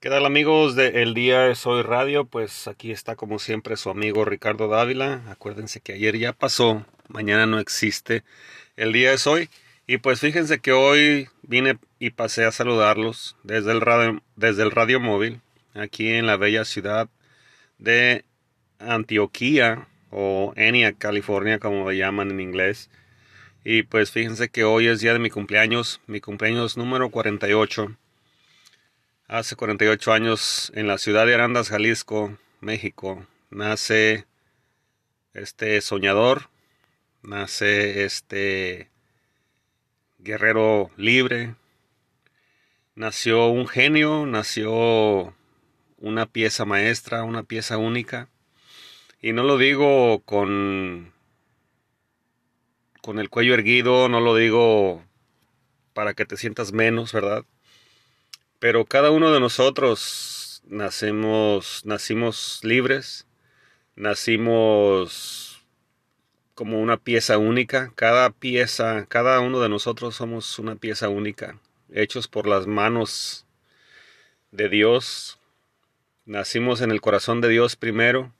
¿Qué tal amigos de El Día es Hoy Radio? Pues aquí está como siempre su amigo Ricardo Dávila. Acuérdense que ayer ya pasó, mañana no existe. El Día es Hoy. Y pues fíjense que hoy vine y pasé a saludarlos desde el radio, desde el radio móvil, aquí en la bella ciudad de Antioquía o Enia, California, como le llaman en inglés. Y pues fíjense que hoy es día de mi cumpleaños, mi cumpleaños número 48. Hace 48 años en la ciudad de Arandas, Jalisco, México, nace este soñador, nace este guerrero libre, nació un genio, nació una pieza maestra, una pieza única. Y no lo digo con con el cuello erguido, no lo digo para que te sientas menos, ¿verdad? Pero cada uno de nosotros nacemos, nacimos libres, nacimos como una pieza única. Cada pieza, cada uno de nosotros somos una pieza única, hechos por las manos de Dios. Nacimos en el corazón de Dios primero.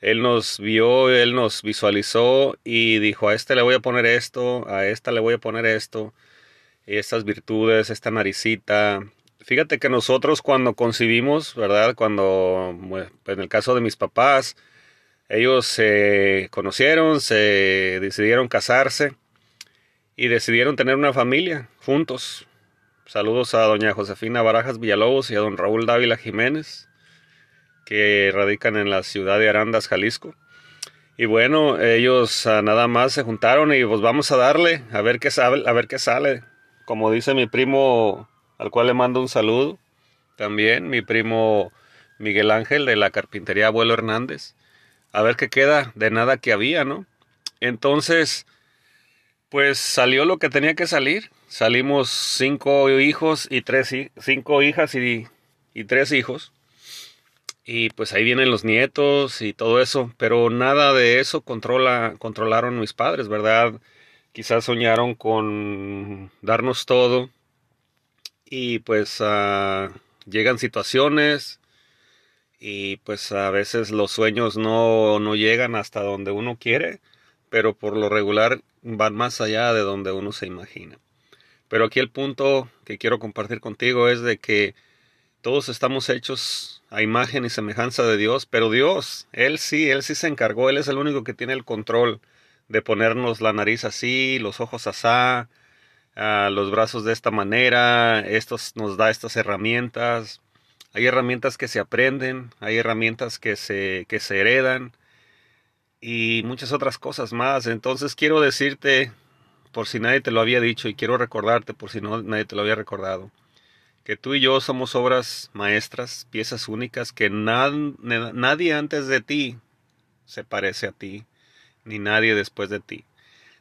Él nos vio, Él nos visualizó y dijo, a este le voy a poner esto, a esta le voy a poner esto, estas virtudes, esta naricita, Fíjate que nosotros cuando concibimos, ¿verdad? Cuando, en el caso de mis papás, ellos se conocieron, se decidieron casarse y decidieron tener una familia juntos. Saludos a doña Josefina Barajas Villalobos y a don Raúl Dávila Jiménez, que radican en la ciudad de Arandas, Jalisco. Y bueno, ellos ah, nada más se juntaron y pues vamos a darle, a ver qué sale, a ver qué sale. Como dice mi primo al cual le mando un saludo. También mi primo Miguel Ángel de la carpintería Abuelo Hernández. A ver qué queda de nada que había, ¿no? Entonces, pues salió lo que tenía que salir. Salimos cinco hijos y tres cinco hijas y, y tres hijos. Y pues ahí vienen los nietos y todo eso, pero nada de eso controla, controlaron mis padres, ¿verdad? Quizás soñaron con darnos todo, y pues uh, llegan situaciones y pues a veces los sueños no, no llegan hasta donde uno quiere, pero por lo regular van más allá de donde uno se imagina. Pero aquí el punto que quiero compartir contigo es de que todos estamos hechos a imagen y semejanza de Dios, pero Dios, Él sí, Él sí se encargó, Él es el único que tiene el control de ponernos la nariz así, los ojos asá, los brazos de esta manera, esto nos da estas herramientas. Hay herramientas que se aprenden, hay herramientas que se, que se heredan y muchas otras cosas más. Entonces quiero decirte, por si nadie te lo había dicho, y quiero recordarte, por si no nadie te lo había recordado, que tú y yo somos obras maestras, piezas únicas, que nadie antes de ti se parece a ti, ni nadie después de ti.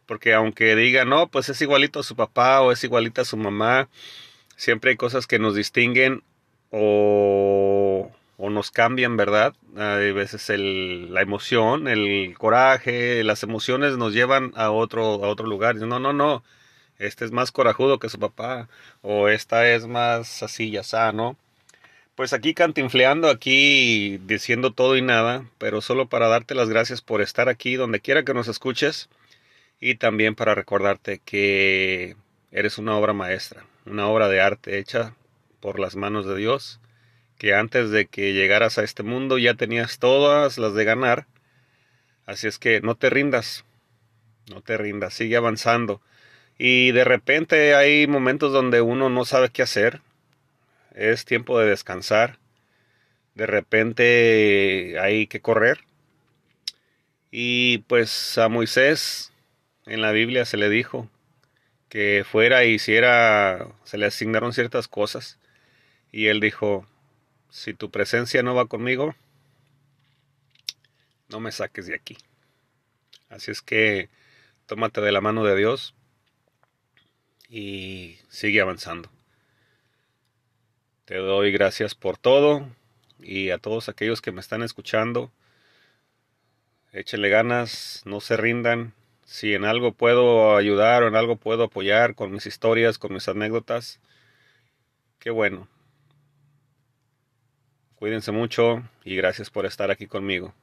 Porque aunque diga, no, pues es igualito a su papá o es igualita a su mamá, siempre hay cosas que nos distinguen o, o nos cambian, ¿verdad? Hay veces el, la emoción, el coraje, las emociones nos llevan a otro, a otro lugar. No, no, no, este es más corajudo que su papá o esta es más así, ya está, ¿no? Pues aquí cantinfleando, aquí diciendo todo y nada, pero solo para darte las gracias por estar aquí donde quiera que nos escuches y también para recordarte que eres una obra maestra, una obra de arte hecha por las manos de Dios, que antes de que llegaras a este mundo ya tenías todas las de ganar. Así es que no te rindas, no te rindas, sigue avanzando. Y de repente hay momentos donde uno no sabe qué hacer, es tiempo de descansar, de repente hay que correr. Y pues a Moisés en la Biblia se le dijo que fuera e hiciera, se le asignaron ciertas cosas y él dijo, si tu presencia no va conmigo, no me saques de aquí. Así es que tómate de la mano de Dios y sigue avanzando. Te doy gracias por todo y a todos aquellos que me están escuchando. Échenle ganas, no se rindan, si en algo puedo ayudar o en algo puedo apoyar con mis historias, con mis anécdotas, qué bueno. Cuídense mucho y gracias por estar aquí conmigo.